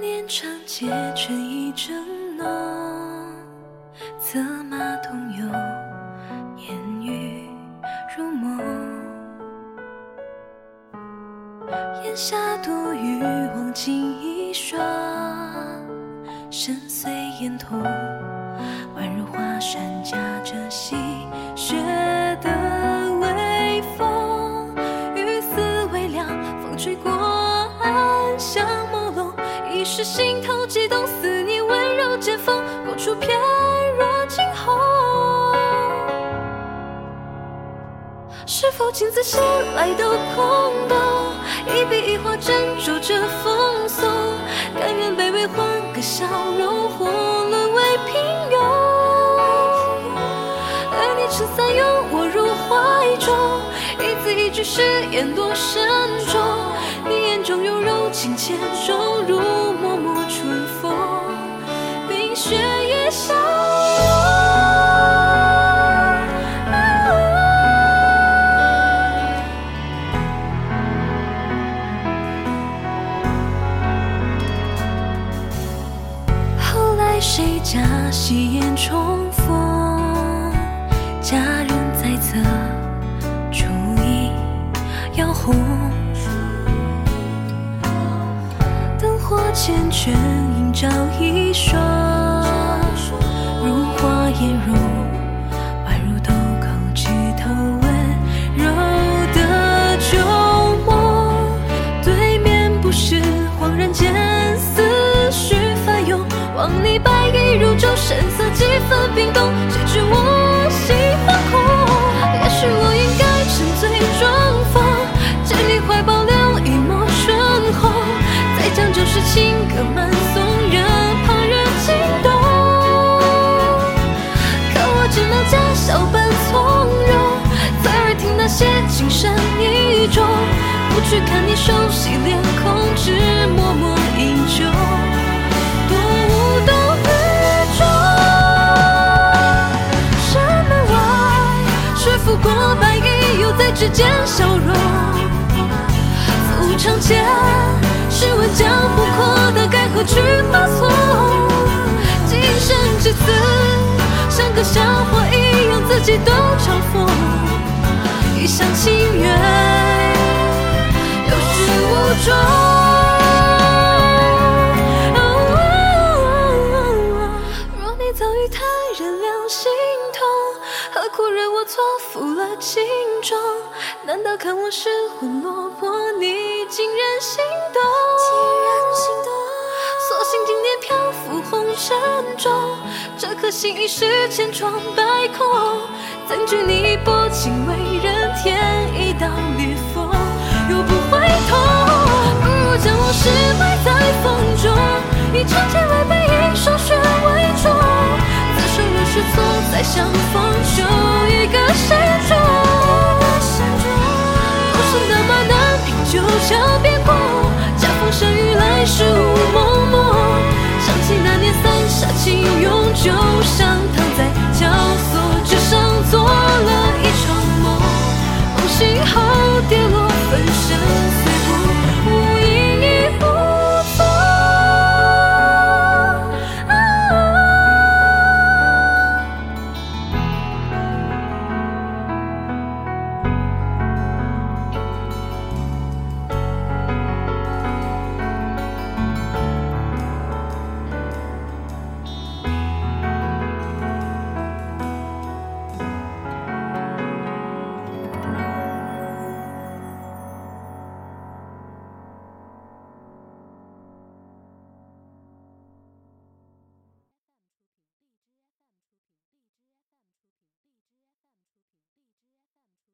年长街春意正浓，策马同游，烟雨如梦。檐下独语，望尽一双，深邃眼瞳，宛如华山夹着细雪的微风。雨丝微凉，风吹过，暗香朦。一时心头悸动，似你温柔剑锋，勾出翩若惊鸿。是否镜子衔来都空洞？一笔一画斟酌着风送，甘愿卑微换个笑容，或沦为平庸。而你撑伞拥我入怀中，一字一句誓言多慎重。你眼中有柔情千种，如脉脉春风，冰雪也消后来谁家戏言重逢？佳缱绻，映照一双，如花颜容，宛如豆蔻枝头温柔的旧梦。对面不识，恍然间思绪翻涌，望你白衣如昼，神色几分冰冻，谁知我去看你熟悉脸孔，只默默饮酒，多无动于衷。山门外，雪拂过白衣，又在指尖消融。抚长剑，试问江湖阔的该何去何从？今生至此，像个笑话一样，自己都嘲讽。一厢情愿，始无终。若你早与他人两心同，何苦惹我错付了情衷？难道看我失魂落魄，你竟然心动？索性今年漂浮红尘中，这颗心已是千疮百孔。怎惧你薄情为人添一道相逢。